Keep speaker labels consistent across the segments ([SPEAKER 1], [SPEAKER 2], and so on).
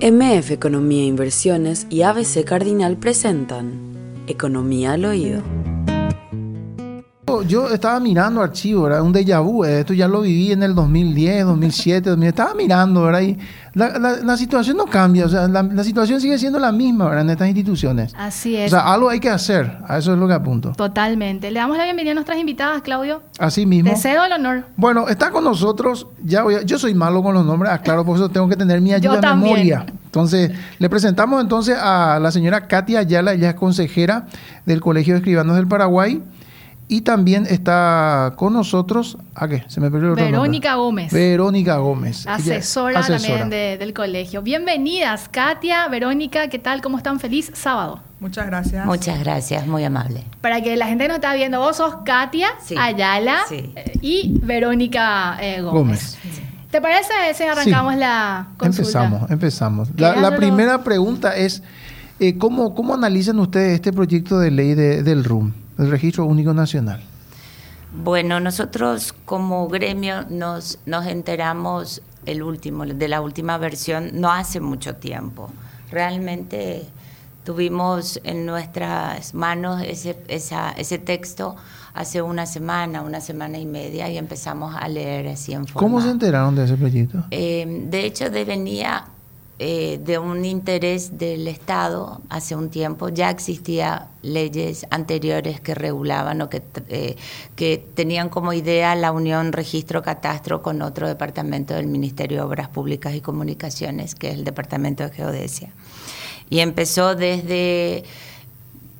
[SPEAKER 1] MF Economía Inversiones y ABC Cardinal presentan Economía al Oído.
[SPEAKER 2] Yo estaba mirando archivos, era un déjà vu, eh, esto ya lo viví en el 2010, 2007, 2000, estaba mirando, ¿verdad? Y la, la, situación no cambia, o sea, la, situación sigue siendo la misma, ¿verdad? En estas instituciones.
[SPEAKER 3] Así es.
[SPEAKER 2] O sea, algo hay que hacer, a eso es lo que apunto.
[SPEAKER 3] Totalmente. Le damos la bienvenida a nuestras invitadas, Claudio.
[SPEAKER 2] Así mismo.
[SPEAKER 3] Te cedo el honor.
[SPEAKER 2] Bueno, está con nosotros, ya voy yo soy malo con los nombres, ah, claro, por eso tengo que tener mi ayuda de memoria. Entonces, le presentamos entonces a la señora Katia Ayala, ella es consejera del Colegio de Escribanos del Paraguay. Y también está con nosotros, ¿a qué?
[SPEAKER 3] Se me perdió Verónica Gómez.
[SPEAKER 2] Verónica Gómez.
[SPEAKER 3] Asesora, también del colegio. Bienvenidas, Katia, Verónica, ¿qué tal? ¿Cómo están? Feliz sábado.
[SPEAKER 4] Muchas gracias.
[SPEAKER 5] Muchas gracias, muy amable.
[SPEAKER 3] Para que la gente no está viendo, vos sos Katia Ayala eh, y Verónica eh, Gómez. ¿Te parece si arrancamos la
[SPEAKER 2] consulta? Empezamos, empezamos. La, primera pregunta es, eh, ¿cómo, ¿cómo analizan ustedes este proyecto de ley del RUM? El Registro Único Nacional?
[SPEAKER 5] Bueno, nosotros como gremio nos, nos enteramos el último, de la última versión no hace mucho tiempo. Realmente tuvimos en nuestras manos ese, ese texto hace una semana, una semana y media y empezamos a leer así en forma.
[SPEAKER 2] ¿Cómo se enteraron de ese proyecto?
[SPEAKER 5] Eh, de hecho, de venía eh, de un interés del Estado hace un tiempo. Ya existían leyes anteriores que regulaban o que, eh, que tenían como idea la unión registro-catastro con otro departamento del Ministerio de Obras Públicas y Comunicaciones, que es el Departamento de Geodesia. Y empezó desde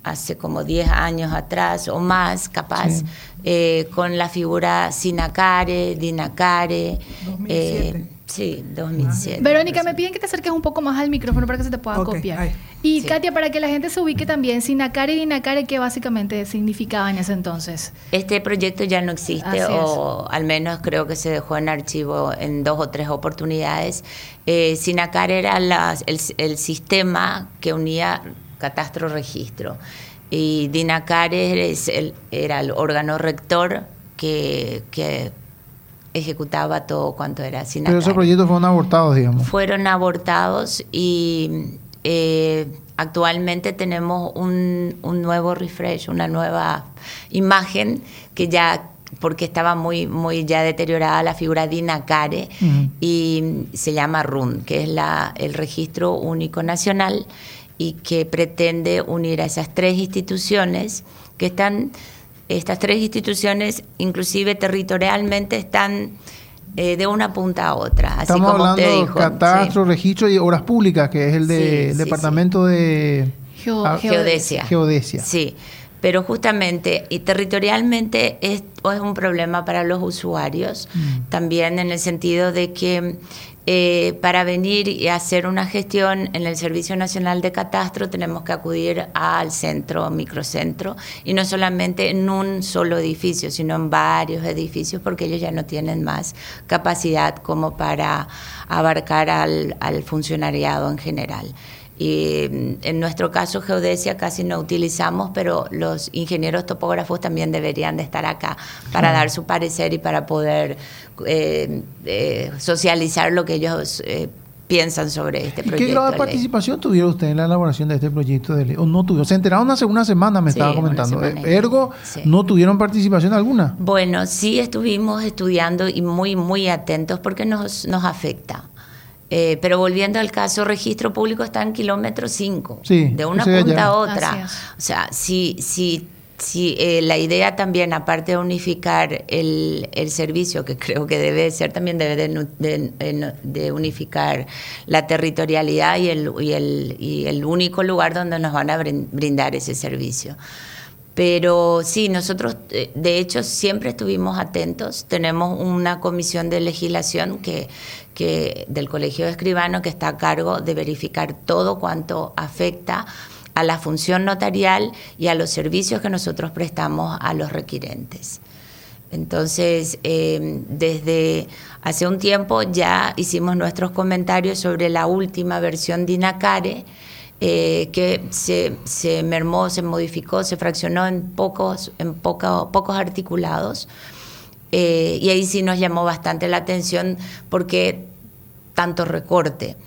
[SPEAKER 5] hace como 10 años atrás o más, capaz, eh, con la figura Sinacare, Dinacare. 2007. Sí, 2007.
[SPEAKER 3] Verónica, me piden que te acerques un poco más al micrófono para que se te pueda copiar. Y Katia, para que la gente se ubique también, Sinacare y Dinacare, ¿qué básicamente significaba en ese entonces?
[SPEAKER 5] Este proyecto ya no existe, o al menos creo que se dejó en archivo en dos o tres oportunidades. Eh, Sinacare era el, sistema que unía catastro-registro. Y Dinacare era el órgano rector que, que ejecutaba todo cuanto era
[SPEAKER 2] Pero esos proyectos fueron abortados, digamos.
[SPEAKER 5] Fueron abortados y eh, actualmente tenemos un, nuevo refresh, una nueva imagen que ya porque estaba muy muy ya deteriorada la figura de Inacare y se llama RUN, que es la, el registro único nacional y que pretende unir a esas tres instituciones que están estas tres instituciones, inclusive territorialmente, están eh, de una punta a otra.
[SPEAKER 2] Así Estamos como hablando de catastro, registro y obras públicas, que es el de, departamento de
[SPEAKER 5] geodesia.
[SPEAKER 2] Geodesia.
[SPEAKER 5] Sí, pero justamente y territorialmente es, es un problema para los usuarios, mm. también en el sentido de que eh, para venir y hacer una gestión en el Servicio Nacional de Catastro tenemos que acudir al centro, microcentro, y no solamente en un solo edificio, sino en varios edificios, porque ellos ya no tienen más capacidad como para abarcar al, al funcionariado en general. Y en nuestro caso geodesia casi no utilizamos, pero los ingenieros topógrafos también deberían de estar acá para dar su parecer y para poder eh, eh, socializar lo que ellos eh, piensan sobre este proyecto.
[SPEAKER 2] ¿Qué grado de, participación tuvieron ustedes en la elaboración de este proyecto de ley? ¿O no tuvieron? Se enteraron hace una semana, me estaba comentando. Ergo, ¿no tuvieron participación alguna?
[SPEAKER 5] Bueno, sí estuvimos estudiando y muy, muy atentos porque nos, nos afecta. Eh, pero volviendo al caso, registro público está en kilómetro 5, de una punta a otra. O sea, si, si, si eh, la idea también, aparte de unificar el, el, servicio, que creo que debe ser, también debe de, de, unificar la territorialidad y el, y, el, y el único lugar donde nos van a brindar ese servicio. Pero sí, nosotros eh, de hecho siempre estuvimos atentos. Tenemos una comisión de legislación que, del Colegio de Escribano que está a cargo de verificar todo cuanto afecta a la función notarial y a los servicios que nosotros prestamos a los requirentes. Entonces, em, desde hace un tiempo ya hicimos nuestros comentarios sobre la última versión de INACARE, eh, que se, se, mermó, se modificó, se fraccionó en pocos, en pocos articulados. Eh, y ahí sí nos llamó bastante la atención porque tanto recorte.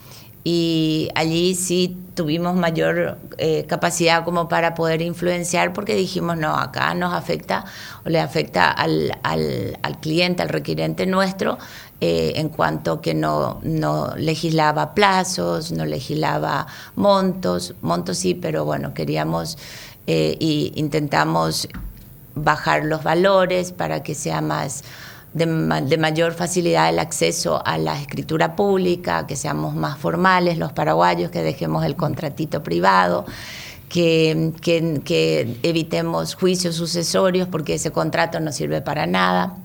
[SPEAKER 5] Y allí sí tuvimos mayor eh, capacidad como para poder influenciar porque dijimos, no, acá nos afecta o le afecta al, al, al cliente, al requirente nuestro, eh, en cuanto que no, no legislaba plazos, no legislaba montos, montos sí, pero bueno, queríamos e intentamos bajar los valores para que sea más de, mayor facilidad el acceso a la escritura pública, que seamos más formales los paraguayos, que dejemos el contratito privado. Que, que, evitemos juicios sucesorios porque ese contrato no sirve para nada.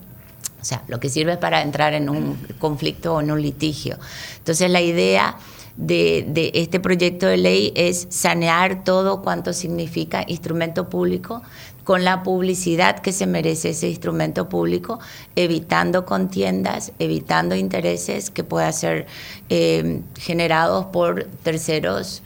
[SPEAKER 5] O sea, lo que sirve es para entrar en un conflicto o en un litigio. Entonces la idea de, de, este proyecto de ley es sanear todo cuanto significa instrumento público con la publicidad que se merece ese instrumento público, evitando contiendas, evitando intereses que puedan ser eh, generados por terceros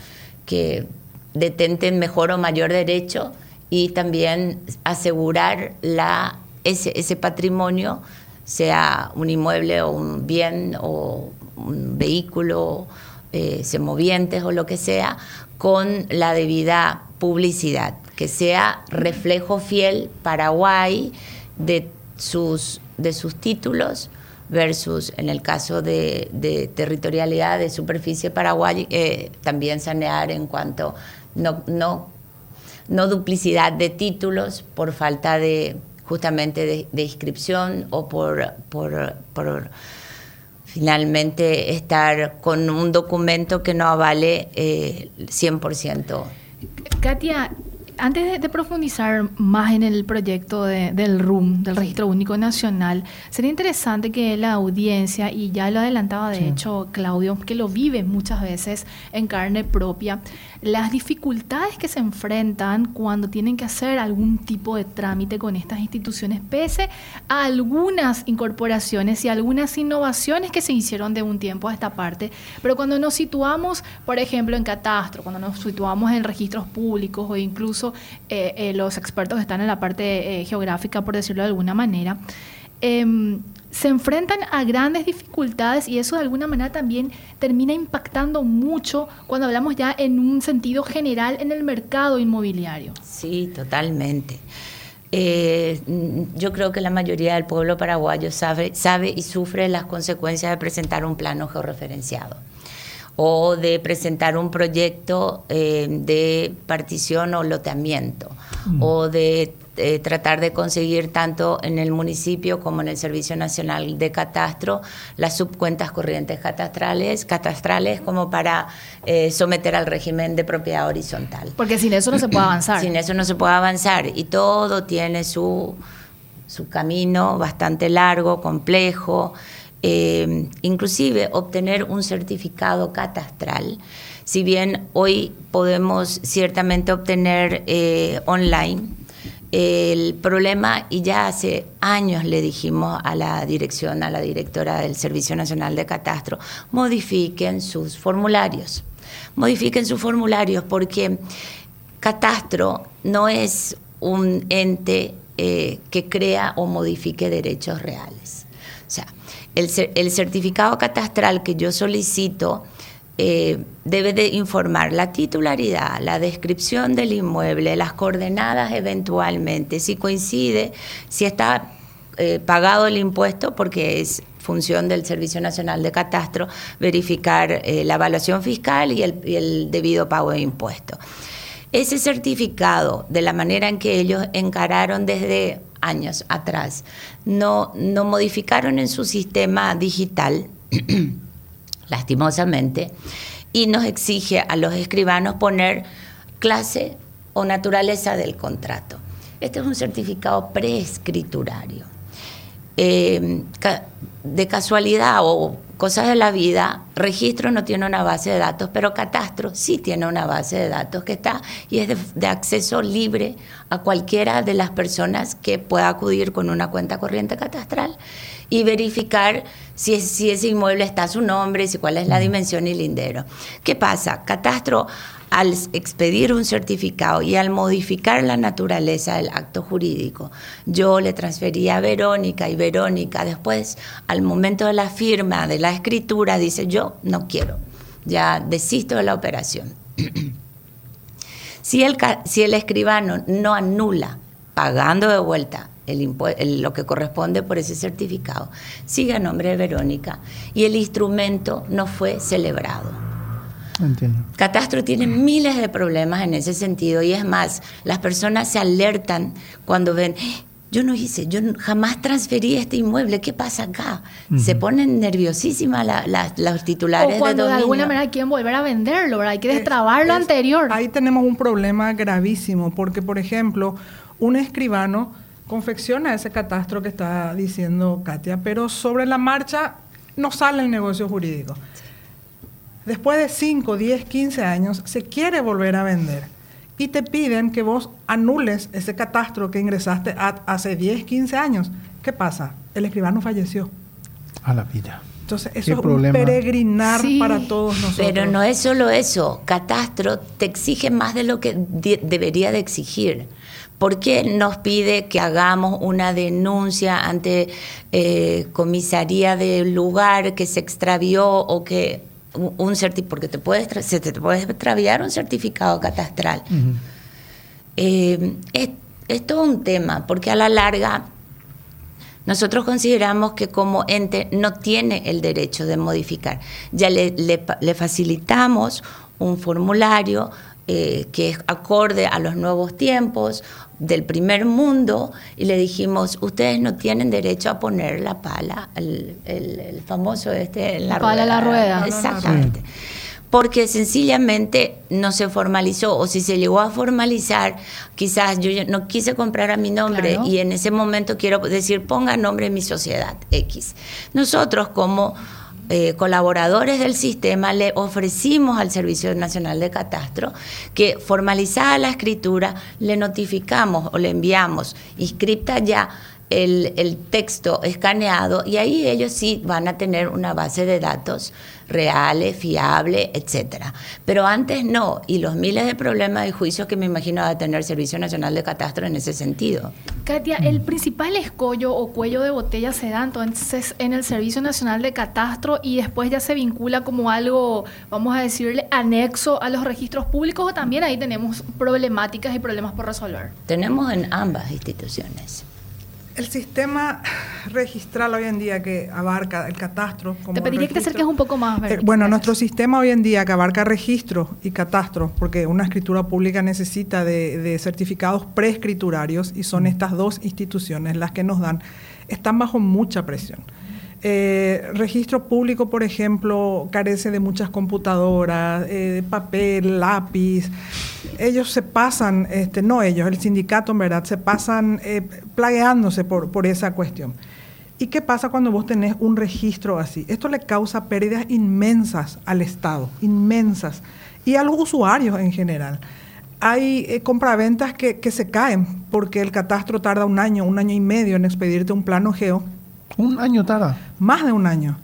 [SPEAKER 5] que detenten mejor o mayor derecho y también asegurar la, ese, ese patrimonio, sea un inmueble o un bien o un vehículo, eh, semovientes o lo que sea, con la debida publicidad que sea reflejo fiel Paraguay de sus, de sus títulos versus en el caso de, territorialidad de superficie Paraguay, eh, también sanear en cuanto no, no, no duplicidad de títulos por falta de justamente de, inscripción o por, por, finalmente estar con un documento que no avale eh, 100%.
[SPEAKER 3] Katia, antes de, profundizar más en el proyecto del RUM, del Registro Único Nacional, sería interesante que la audiencia, y ya lo adelantaba de hecho Claudio, que lo vive muchas veces en carne propia, las dificultades que se enfrentan cuando tienen que hacer algún tipo de trámite con estas instituciones, pese a algunas incorporaciones y algunas innovaciones que se hicieron de un tiempo a esta parte, pero cuando nos situamos, por ejemplo, en catastro, cuando nos situamos en registros públicos o incluso eh, eh, los expertos que están en la parte eh, geográfica, por decirlo de alguna manera, em, se enfrentan a grandes dificultades y eso de alguna manera también termina impactando mucho cuando hablamos ya en un sentido general en el mercado inmobiliario.
[SPEAKER 5] Sí, totalmente. Eh, yo creo que la mayoría del pueblo paraguayo sabe, sabe y sufre las consecuencias de presentar un plano georreferenciado o de presentar un proyecto eh, de partición o loteamiento mm. o de eh, tratar de conseguir tanto en el municipio como en el Servicio Nacional de Catastro las subcuentas corrientes catastrales, catastrales como para eh, someter al régimen de propiedad horizontal.
[SPEAKER 3] Porque sin eso no se puede avanzar.
[SPEAKER 5] sin eso no se puede avanzar y todo tiene su, su camino bastante largo, complejo. Eh, inclusive obtener un certificado catastral. Si bien hoy podemos ciertamente obtener online el problema, y ya hace años le dijimos a la dirección, a la directora del Servicio Nacional de Catastro, modifiquen sus formularios. Modifiquen sus formularios porque Catastro no es un ente eh, que crea o modifique derechos reales. O sea, el, el certificado catastral que yo solicito eh, debe de informar la titularidad, la descripción del inmueble, las coordenadas eventualmente, si coincide, si está eh, pagado el impuesto, porque es función del Servicio Nacional de Catastro verificar eh, la evaluación fiscal y el, y el debido pago de impuestos. Ese certificado, de la manera en que ellos encararon desde años atrás, no, no modificaron en su sistema digital lastimosamente, y nos exige a los escribanos poner clase o naturaleza del contrato. Este es un certificado preescriturario. Eh, de casualidad o cosas de la vida, registro no tiene una base de datos, pero catastro sí tiene una base de datos que está y es de, de, acceso libre a cualquiera de las personas que pueda acudir con una cuenta corriente catastral y verificar si, si ese inmueble está a su nombre, si cuál es la dimensión y lindero. ¿Qué pasa? Catastro al expedir un certificado y al modificar la naturaleza del acto jurídico, yo le transfería a Verónica y Verónica después, al momento de la firma, de la escritura, dice, yo no quiero ya desisto de la operación. si, el, si el escribano no anula pagando de vuelta el, lo que corresponde por ese certificado, sigue a nombre de Verónica y el instrumento no fue celebrado. Entiendo. Catastro tiene miles de problemas en ese sentido y es más, las personas se alertan cuando ven, yo no hice, yo jamás transferí este inmueble, ¿qué pasa acá? Se ponen nerviosísimas los titulares
[SPEAKER 3] o cuando
[SPEAKER 5] de,
[SPEAKER 3] alguna manera quieren volver a venderlo, ¿verdad? Hay que destrabar lo anterior.
[SPEAKER 4] Ahí tenemos un problema gravísimo, porque por ejemplo, un escribano confecciona ese catastro que está diciendo Katia, pero sobre la marcha no sale el negocio jurídico. Después de 5, 10, 15 años, se quiere volver a vender y te piden que vos anules ese catastro que ingresaste hace 10, 15 años. ¿Qué pasa? El escribano falleció.
[SPEAKER 2] A la vida.
[SPEAKER 4] Entonces, eso es un peregrinar para todos nosotros.
[SPEAKER 5] Pero no es solo eso. Catastro te exige más de lo que debería de exigir. ¿Por qué nos pide que hagamos una denuncia ante eh, comisaría del lugar que se extravió o que un porque te puede, se te puede extraviar un certificado catastral. Eh, es, todo un tema, porque a la larga nosotros consideramos que como ente no tiene el derecho de modificar. Ya le, le, facilitamos un formulario eh, que es acorde a los nuevos tiempos, del primer mundo y le dijimos, ustedes no tienen derecho a poner la pala, el, famoso este,
[SPEAKER 3] la, pala la rueda.
[SPEAKER 5] Exactamente. Porque sencillamente no se formalizó, o si se llegó a formalizar, quizás yo no quise comprar a mi nombre y en ese momento quiero decir, ponga nombre en mi sociedad X. Nosotros como eh, colaboradores del sistema le ofrecimos al Servicio Nacional de Catastro que formalizada la escritura le notificamos o le enviamos inscripta ya el, el, texto escaneado y ahí ellos sí van a tener una base de datos reales, fiables, etcétera. Pero antes no, y los miles de problemas y juicios que me imagino va a tener el Servicio Nacional de Catastro en ese sentido.
[SPEAKER 3] Katia, el principal escollo o cuello de botella se da entonces en el Servicio Nacional de Catastro y después ya se vincula como algo, vamos a decirle, anexo a los registros públicos o también ahí tenemos problemáticas y problemas por resolver.
[SPEAKER 5] Tenemos en ambas instituciones.
[SPEAKER 4] El sistema registral hoy en día que abarca el catastro.
[SPEAKER 3] te pediría que te acerques un poco más.
[SPEAKER 4] Eh, bueno, nuestro sistema hoy en día que abarca registro y catastro, porque una escritura pública necesita de, de certificados preescriturarios y son estas dos instituciones las que nos dan, están bajo mucha presión. Eh, registro público, por ejemplo, carece de muchas computadoras, eh, papel, lápiz. Ellos se pasan, este, no ellos, el sindicato en verdad, se pasan eh, plagueándose por, esa cuestión. ¿Y qué pasa cuando vos tenés un registro así? Esto le causa pérdidas inmensas al Estado, inmensas, y a los usuarios en general. Hay eh, compraventas que, que se caen porque el catastro tarda un año, un año y medio en expedirte un plano geo
[SPEAKER 2] un año tarda.
[SPEAKER 4] Más de un año.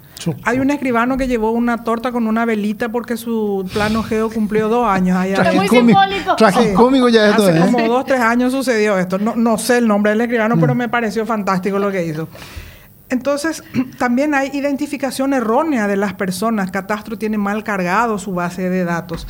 [SPEAKER 4] Hay un escribano que llevó una torta con una velita porque su plano geo cumplió dos años.
[SPEAKER 3] Allá. muy simbólico.
[SPEAKER 2] Tragicómico ya esto
[SPEAKER 4] Hace como dos, tres años sucedió esto. No, no sé el nombre del escribano, pero me pareció fantástico lo que hizo. Entonces, también hay identificación errónea de las personas. Catastro tiene mal cargado su base de datos.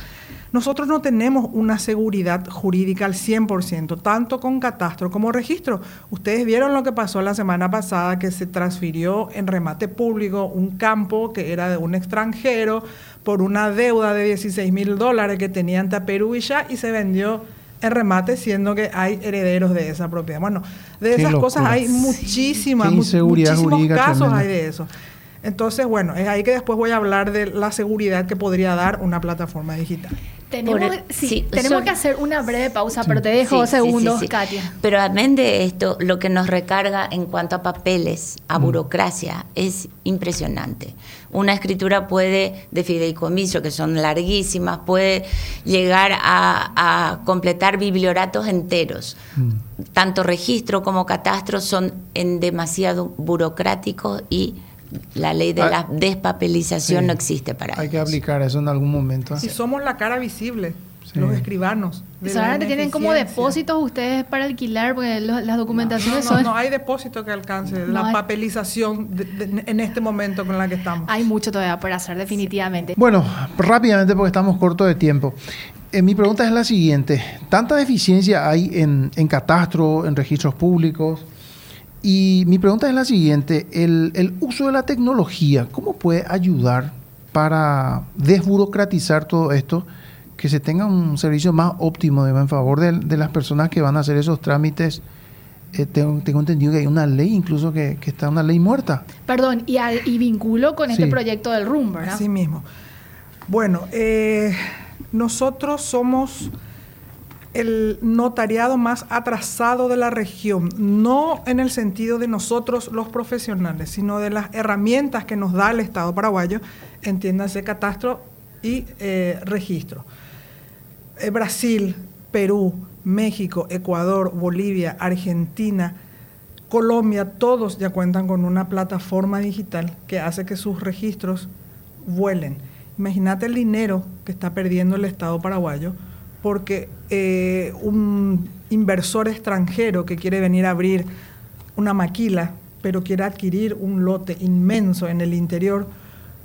[SPEAKER 4] Nosotros no tenemos una seguridad jurídica al 100%, tanto con catastro como registro. Ustedes vieron lo que pasó la semana pasada, que se transfirió en remate público un campo que era de un extranjero por una deuda de 16 mil dólares que tenía ante Perú y ya, y se vendió en remate, siendo que hay herederos de esa propiedad. Bueno, de esas cosas hay muchísimas, muchísimos casos hay de eso. Entonces, bueno, es ahí que después voy a hablar de la seguridad que podría dar una plataforma digital.
[SPEAKER 3] Tenemos, sí, tenemos que hacer una breve pausa, pero te dejo segundos, Katia.
[SPEAKER 5] Pero además de esto, lo que nos recarga en cuanto a papeles, a mm. burocracia, es impresionante. Una escritura puede, de fideicomiso, que son larguísimas, puede llegar a, completar biblioratos enteros. Mm. Tanto registro como catastro son en demasiado burocráticos y la ley de ah, la despapelización no existe para
[SPEAKER 2] Hay que aplicar eso en algún momento.
[SPEAKER 4] Si somos la cara visible. los escribanos.
[SPEAKER 3] Solamente tienen como depósitos ustedes para alquilar, porque las documentaciones son...
[SPEAKER 4] No, hay depósito que alcance la papelización en este momento con la que estamos.
[SPEAKER 3] Hay mucho todavía por hacer, definitivamente.
[SPEAKER 2] Bueno, rápidamente porque estamos cortos de tiempo. Eh, mi pregunta es la siguiente. ¿Tanta deficiencia hay en, en catastro, en registros públicos? Y mi pregunta es la siguiente. El, el uso de la tecnología, ¿cómo puede ayudar para desburocratizar todo esto? que se tenga un servicio más óptimo en favor de, las personas que van a hacer esos trámites. Eh, tengo, entendido que hay una ley incluso que, está una ley muerta.
[SPEAKER 3] Perdón, y, y vinculo con este proyecto del RUM, ¿verdad?
[SPEAKER 4] Así mismo. Bueno, eh, nosotros somos el notariado más atrasado de la región, no en el sentido de nosotros los profesionales, sino de las herramientas que nos da el Estado paraguayo, entiéndase catastro y eh, registro. Eh, Brasil, Perú, México, Ecuador, Bolivia, Argentina, Colombia, todos ya cuentan con una plataforma digital que hace que sus registros vuelen. Imagínate el dinero que está perdiendo el Estado paraguayo porque eh, un inversor extranjero que quiere venir a abrir una maquila, pero quiere adquirir un lote inmenso en el interior,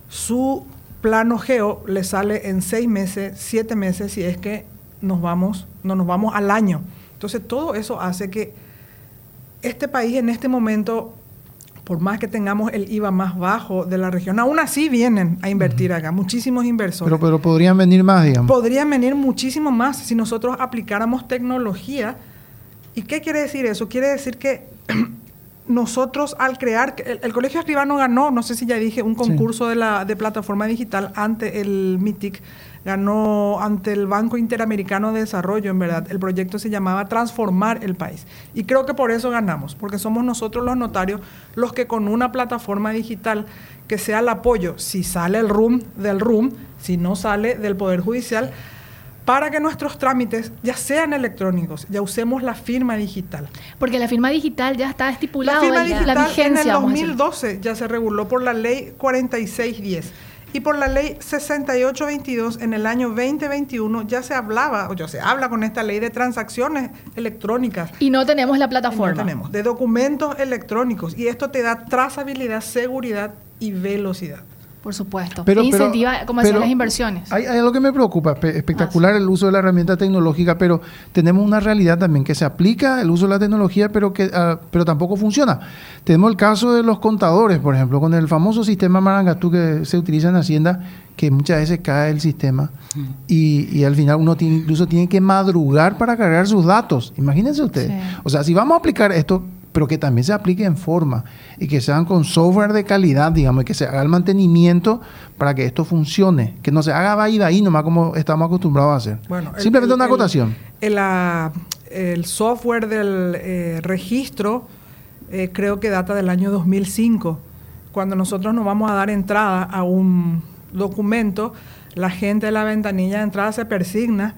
[SPEAKER 4] su plano geo le sale en seis meses, siete meses, si es que nos vamos, no nos vamos al año. Entonces todo eso hace que este país en este momento, por más que tengamos el IVA más bajo de la región, aún así vienen a invertir acá, muchísimos inversores.
[SPEAKER 2] Pero, pero podrían venir más, digamos.
[SPEAKER 4] Podrían venir muchísimo más si nosotros aplicáramos tecnología. ¿Y qué quiere decir eso? Quiere decir que nosotros al crear, el, Colegio Escribano ganó, no sé si ya dije, un concurso de, la, de plataforma digital ante el MITIC, ganó ante el Banco Interamericano de Desarrollo, en verdad. El proyecto se llamaba Transformar el País. Y creo que por eso ganamos, porque somos nosotros los notarios los que con una plataforma digital que sea el apoyo, si sale el RUM del RUM, si no sale del Poder Judicial, para que nuestros trámites ya sean electrónicos, ya usemos la firma digital.
[SPEAKER 3] Porque la firma digital ya está estipulada.
[SPEAKER 4] La firma digital la vigencia, en el 2012 ya se reguló por la ley 4610 y por la ley 6822 en el año 2021 ya se hablaba, o ya se habla con esta ley de transacciones electrónicas.
[SPEAKER 3] Y no tenemos la plataforma.
[SPEAKER 4] no tenemos, de documentos electrónicos. Y esto te da trazabilidad, seguridad y velocidad.
[SPEAKER 3] Por supuesto. Pero, incentiva, como decían, las inversiones.
[SPEAKER 2] Hay, algo que me preocupa, espectacular el uso de la herramienta tecnológica, pero tenemos una realidad también que se aplica el uso de la tecnología, pero que ah, pero tampoco funciona. Tenemos el caso de los contadores, por ejemplo, con el famoso sistema Marangatú que se utiliza en Hacienda, que muchas veces cae el sistema y, y, al final uno tiene, incluso tiene que madrugar para cargar sus datos. Imagínense ustedes. O sea, si vamos a aplicar esto, pero que también se aplique en forma y que sean con software de calidad, digamos, y que se haga el mantenimiento para que esto funcione, que no se haga de ahí nomás como estamos acostumbrados a hacer. Bueno, Simplemente una acotación.
[SPEAKER 4] El, el, software del eh, registro eh, creo que data del año 2005. Cuando nosotros nos vamos a dar entrada a un documento, la gente de la ventanilla de entrada se persigna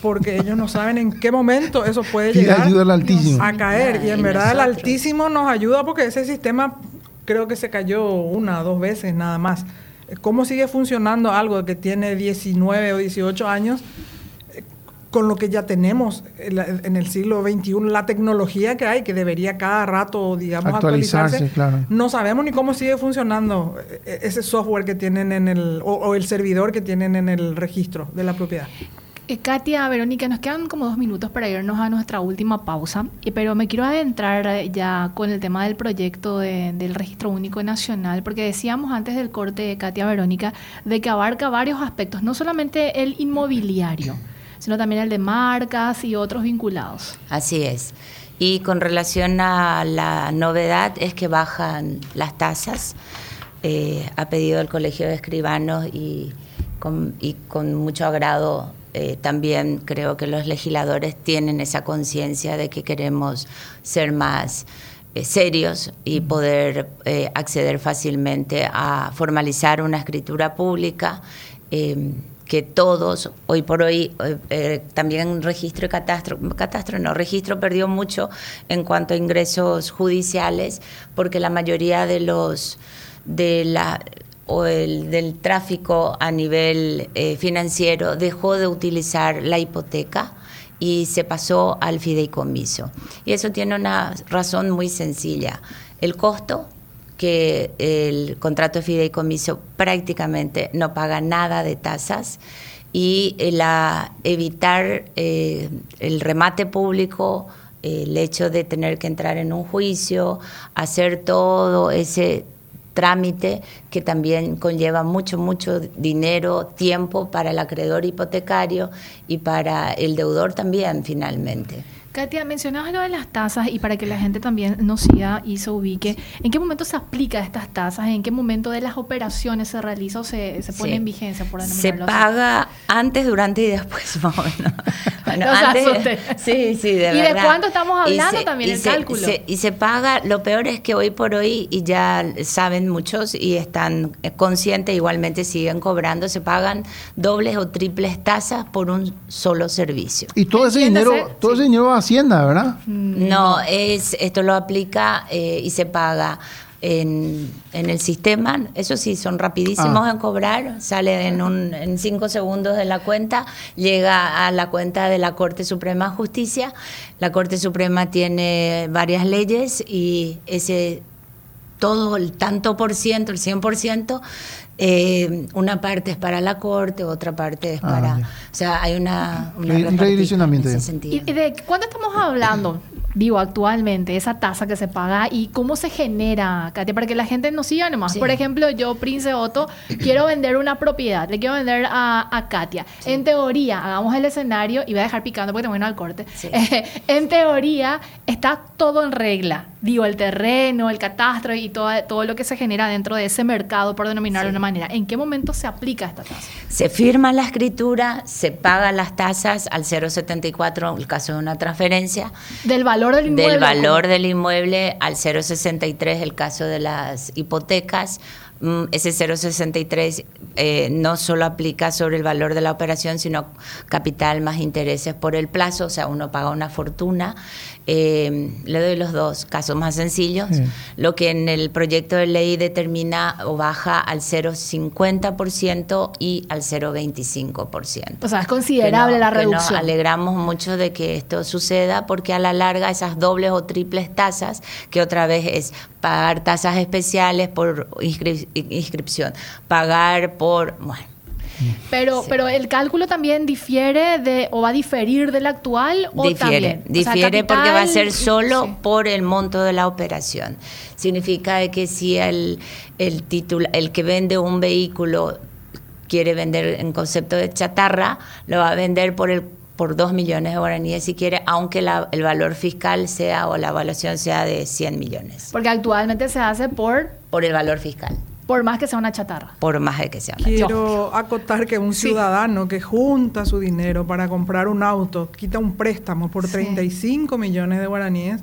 [SPEAKER 4] porque ellos no saben en qué momento eso puede llegar a caer. Y en verdad el Altísimo nos ayuda porque ese sistema creo que se cayó una o dos veces nada más. ¿Cómo sigue funcionando algo que tiene 19 o 18 años? con lo que ya tenemos en el siglo XXI, la tecnología que hay, que debería cada rato, digamos, actualizarse, no sabemos ni cómo sigue funcionando eh, ese software que tienen en el, o el servidor que tienen en el registro de la propiedad.
[SPEAKER 3] Eh, Katia, Verónica, nos quedan como dos minutos para irnos a nuestra última pausa, pero me quiero adentrar eh, ya con el tema del proyecto del Registro Único Nacional, porque decíamos antes del corte de Katia Verónica de que abarca varios aspectos, no solamente el inmobiliario, sino también el de marcas y otros vinculados.
[SPEAKER 5] Así es. Y con relación a la novedad es que bajan las tasas, eh, ha pedido el Colegio de Escribanos y y con mucho agrado eh, también creo que los legisladores tienen esa conciencia de que queremos ser más eh, serios y poder eh, acceder fácilmente a formalizar una escritura pública que todos, hoy por hoy, también registro y catastro, catastro no, registro perdió mucho en cuanto a ingresos judiciales, porque la mayoría de los, de la, o el del tráfico a nivel eh, financiero dejó de utilizar la hipoteca y se pasó al fideicomiso. Y eso tiene una razón muy sencilla. El costo que el contrato de fideicomiso prácticamente no paga nada de tasas y la evitar eh, el remate público, el hecho de tener que entrar en un juicio, hacer todo ese trámite que también conlleva mucho, mucho dinero, tiempo para el acreedor hipotecario y para el deudor también finalmente.
[SPEAKER 3] Katia, mencionabas lo de las tasas y para que la gente también nos siga y se ubique, ¿en qué momento se aplica estas tasas? ¿En qué momento de las operaciones se realiza o se, pone en vigencia?
[SPEAKER 5] Por se paga antes, durante y después, más o menos. Bueno, antes,
[SPEAKER 3] sí, sí, de ¿Y de cuánto estamos hablando también el cálculo?
[SPEAKER 5] y se paga, lo peor es que hoy por hoy, y ya saben muchos y están conscientes, igualmente siguen cobrando, se pagan dobles o triples tasas por un solo servicio.
[SPEAKER 2] Y todo ese dinero, todo ese dinero va Hacienda, ¿verdad?
[SPEAKER 5] No, es esto lo aplica eh, y se paga en, el sistema. Eso sí, son rapidísimos ah. en cobrar. Sale en, un, en cinco segundos de la cuenta, llega a la cuenta de la Corte Suprema de Justicia. La Corte Suprema tiene varias leyes y ese todo el tanto por ciento, el 100%, eh, una parte es para la corte, otra parte es ah, para... o sea, hay una...
[SPEAKER 2] una un redireccionamiento.
[SPEAKER 3] ¿Y de cuándo estamos hablando? Digo, actualmente, esa tasa que se paga y cómo se genera, Katia, para que la gente nos siga nomás. Por ejemplo, yo, Prince Otto, quiero vender una propiedad, le quiero vender a, Katia. En teoría, hagamos el escenario y voy a dejar picando porque tengo al corte. en teoría, está todo en regla. Digo, el terreno, el catastro y todo, todo lo que se genera dentro de ese mercado, por denominarlo de una manera. ¿En qué momento se aplica esta tasa?
[SPEAKER 5] Se firma la escritura, se pagan las tasas al 0,74 en el caso de una transferencia.
[SPEAKER 3] Del valor valor del inmueble.
[SPEAKER 5] Del valor del inmueble al 0,63 el caso de las hipotecas. Mm, ese 0,63 eh, no solo aplica sobre el valor de la operación, sino capital más intereses por el plazo, o sea, uno paga una fortuna. Eh, le doy los dos casos más sencillos, lo que en el proyecto de ley determina o baja al 0,50% y al 0,25%.
[SPEAKER 3] O sea, es considerable la reducción.
[SPEAKER 5] Nos alegramos mucho de que esto suceda porque a la larga esas dobles o triples tasas, que otra vez es pagar tasas especiales por inscripción, pagar por... Bueno,
[SPEAKER 3] pero, pero el cálculo también difiere de, o va a diferir del actual o
[SPEAKER 5] difiere, Difiere porque va a ser solo por el monto de la operación. Significa que si el, el, el que vende un vehículo quiere vender en concepto de chatarra, lo va a vender por el por 2 millones de guaraníes si quiere, aunque el valor fiscal sea o la evaluación sea de 100 millones.
[SPEAKER 3] Porque actualmente se hace por...
[SPEAKER 5] Por el valor fiscal.
[SPEAKER 3] Por más que sea una chatarra.
[SPEAKER 5] Por más de que sea una
[SPEAKER 4] Quiero Quiero acotar que un ciudadano que junta su dinero para comprar un auto, quita un préstamo por 35 millones de guaraníes,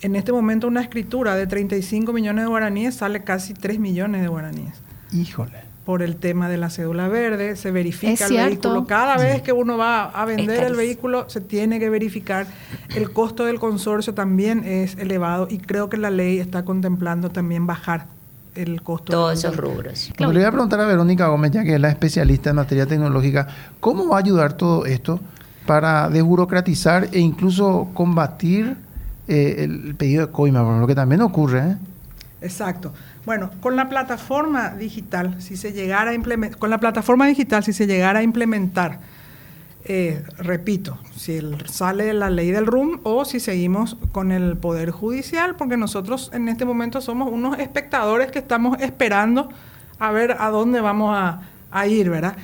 [SPEAKER 4] en este momento una escritura de 35 millones de guaraníes sale casi 3 millones de guaraníes.
[SPEAKER 2] Híjole.
[SPEAKER 4] Por el tema de la cédula verde, se verifica el vehículo. Cada vez que uno va a vender el vehículo, se tiene que verificar. El costo del consorcio también es elevado y creo que la ley está contemplando también bajar el costo.
[SPEAKER 5] Todos esos rubros.
[SPEAKER 2] le voy a preguntar a Verónica Gómez, ya que es la especialista en materia tecnológica, ¿cómo va a ayudar todo esto para desburocratizar e incluso combatir eh, el pedido de coima, lo que también ocurre? ¿eh?
[SPEAKER 4] Exacto. Bueno, con la plataforma digital, si se llegara a implementar, con la plataforma digital, si se llegara a implementar eh, repito, si sale la ley del RUM o si seguimos con el Poder Judicial, porque nosotros en este momento somos unos espectadores que estamos esperando a ver a dónde vamos a, a ir, ¿verdad?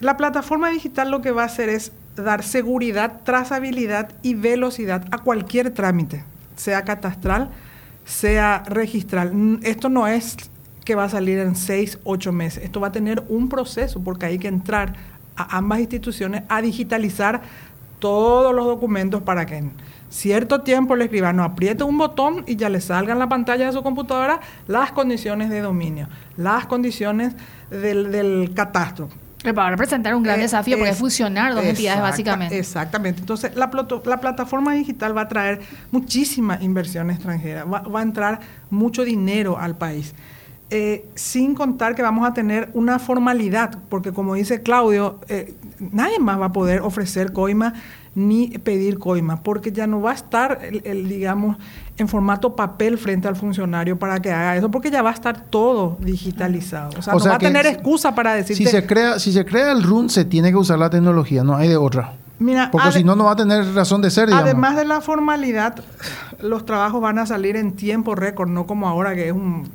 [SPEAKER 4] La plataforma digital lo que va a hacer es dar seguridad, trazabilidad y velocidad a cualquier trámite, sea catastral, sea registral. Esto no es que va a salir en seis, ocho meses. Esto va a tener un proceso porque hay que entrar a ambas instituciones a digitalizar todos los documentos para que en cierto tiempo el escribano apriete un botón y ya le salga en la pantalla de su computadora las condiciones de dominio, las condiciones del, catastro.
[SPEAKER 3] Va a representar un gran eh, desafío porque es fusionar dos entidades básicamente.
[SPEAKER 4] Exactamente. Entonces, la, la, plataforma digital va a traer muchísima inversión extranjera, va, va, a entrar mucho dinero al país. eh, sin contar que vamos a tener una formalidad, porque como dice Claudio, eh, nadie más va a poder ofrecer coima ni pedir coima, porque ya no va a estar, el, digamos, en formato papel frente al funcionario para que haga eso, porque ya va a estar todo digitalizado. O sea, no va a tener excusa para decir
[SPEAKER 2] Si se, crea, si se crea el RUN, se tiene que usar la tecnología, no hay de otra. Mira, porque si no, no va a tener razón de ser.
[SPEAKER 4] Además de la formalidad, los trabajos van a salir en tiempo récord, no como ahora que es un,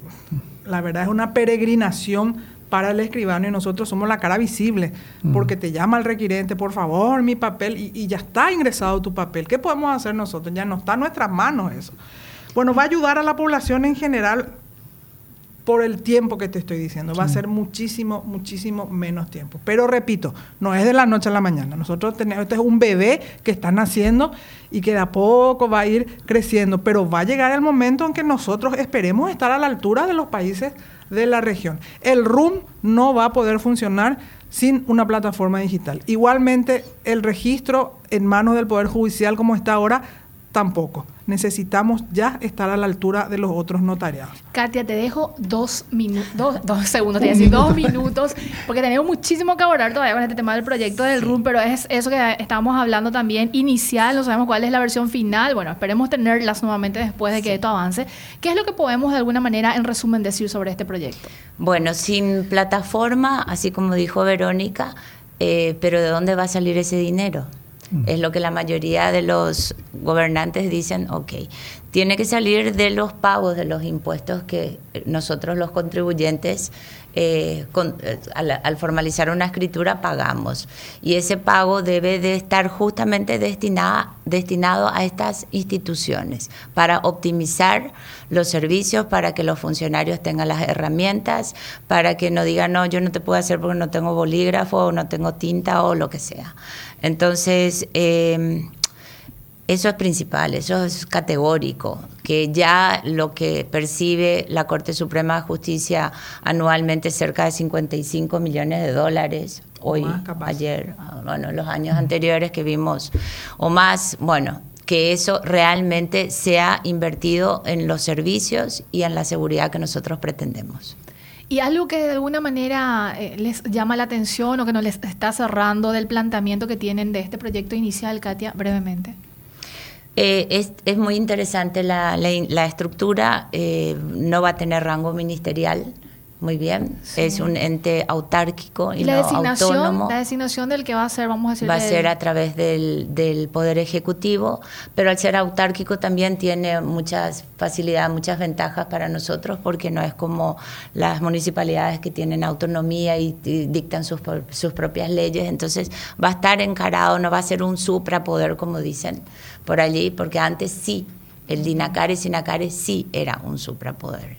[SPEAKER 4] la verdad es una peregrinación para el escribano y nosotros somos la cara visible, porque te llama el requirente, por favor, mi papel, y, ya está ingresado tu papel. ¿Qué podemos hacer nosotros? Ya no está en nuestras manos eso. Bueno, va a ayudar a la población en general por el tiempo que te estoy diciendo. Va a ser muchísimo, muchísimo menos tiempo. Pero repito, no es de la noche a la mañana. Nosotros tenemos, este es un bebé que está naciendo y que de a poco va a ir creciendo, pero va a llegar el momento en que nosotros esperemos estar a la altura de los países de la región. El RUM no va a poder funcionar sin una plataforma digital. Igualmente, el registro en manos del Poder Judicial como está ahora, tampoco necesitamos ya estar a la altura de los otros notariados.
[SPEAKER 3] Katia, te dejo dos minutos, dos, segundos, te decir dos minutos, porque tenemos muchísimo que abordar todavía con este tema del proyecto del RUM, pero es eso que estábamos hablando también inicial, no sabemos cuál es la versión final, bueno, esperemos tenerlas nuevamente después de que esto avance. ¿Qué es lo que podemos de alguna manera, en resumen, decir sobre este proyecto?
[SPEAKER 5] Bueno, sin plataforma, así como dijo Verónica, eh, pero ¿de dónde va a salir ese dinero? Es lo que la mayoría de los gobernantes dicen, ok, tiene que salir de los pagos de los impuestos que nosotros los contribuyentes eh, eh, al, formalizar una escritura pagamos. Y ese pago debe de estar justamente destinado a estas instituciones para optimizar los servicios, para que los funcionarios tengan las herramientas, para que no digan, no, yo no te puedo hacer porque no tengo bolígrafo o no tengo tinta o lo que sea. Entonces, eh, eso es principal, eso es categórico, que ya lo que percibe la Corte Suprema de Justicia anualmente es cerca de 55 millones de dólares, hoy, ayer, bueno, los años anteriores que vimos, o más, bueno, que eso realmente sea invertido en los servicios y en la seguridad que nosotros pretendemos.
[SPEAKER 3] ¿Y algo que de alguna manera eh, les llama la atención o que no les está cerrando del planteamiento que tienen de este proyecto inicial, Katia, brevemente?
[SPEAKER 5] Eh, es, es, muy interesante la, estructura, eh, no va a tener rango ministerial, muy bien, es un ente autárquico y, la autónomo.
[SPEAKER 3] La designación del que va a ser, vamos a decir.
[SPEAKER 5] Va a ser a través del, del, Poder Ejecutivo, pero al ser autárquico también tiene muchas facilidades, muchas ventajas para nosotros, porque no es como las municipalidades que tienen autonomía y, y dictan sus, sus propias leyes, entonces va a estar encarado, no va a ser un suprapoder, como dicen por allí, porque antes sí, el Dinacare Sinacare sí era un suprapoder.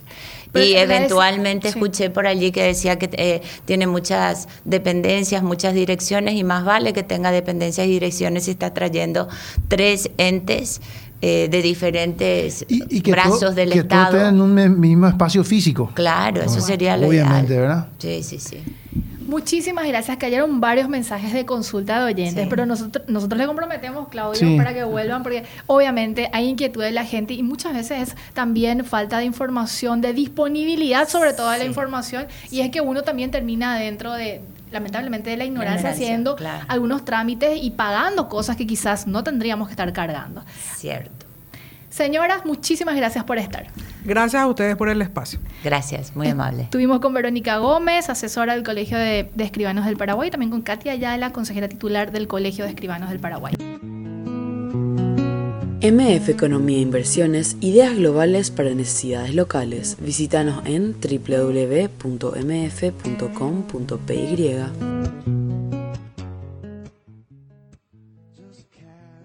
[SPEAKER 5] Y eventualmente escuché por allí que decía que eh, tiene muchas dependencias, muchas direcciones y más vale que tenga dependencias y direcciones si está trayendo tres entes eh, de diferentes brazos del
[SPEAKER 2] que
[SPEAKER 5] Estado.
[SPEAKER 2] Que en un mismo espacio físico.
[SPEAKER 5] Claro, eso sería lo
[SPEAKER 2] Obviamente, ¿verdad?
[SPEAKER 5] Sí, sí, sí.
[SPEAKER 3] Muchísimas gracias. Cayeron varios mensajes de consulta de oyentes, pero nosotros, nosotros le comprometemos, Claudio, para que vuelvan, porque obviamente hay inquietud de la gente y muchas veces es también falta de información, de disponibilidad sobre toda la información, y es que uno también termina dentro de, lamentablemente, de la ignorancia, haciendo algunos trámites y pagando cosas que quizás no tendríamos que estar cargando.
[SPEAKER 5] Cierto.
[SPEAKER 3] Señoras, muchísimas gracias por estar.
[SPEAKER 4] Gracias a ustedes por el espacio.
[SPEAKER 5] Gracias, muy amable.
[SPEAKER 3] Estuvimos con Verónica Gómez, asesora del Colegio de, Escribanos del Paraguay, y también con Katia Ayala, consejera titular del Colegio de Escribanos del Paraguay.
[SPEAKER 1] MF Economía e Inversiones, ideas globales para necesidades locales. Visítanos en www.mf.com.py.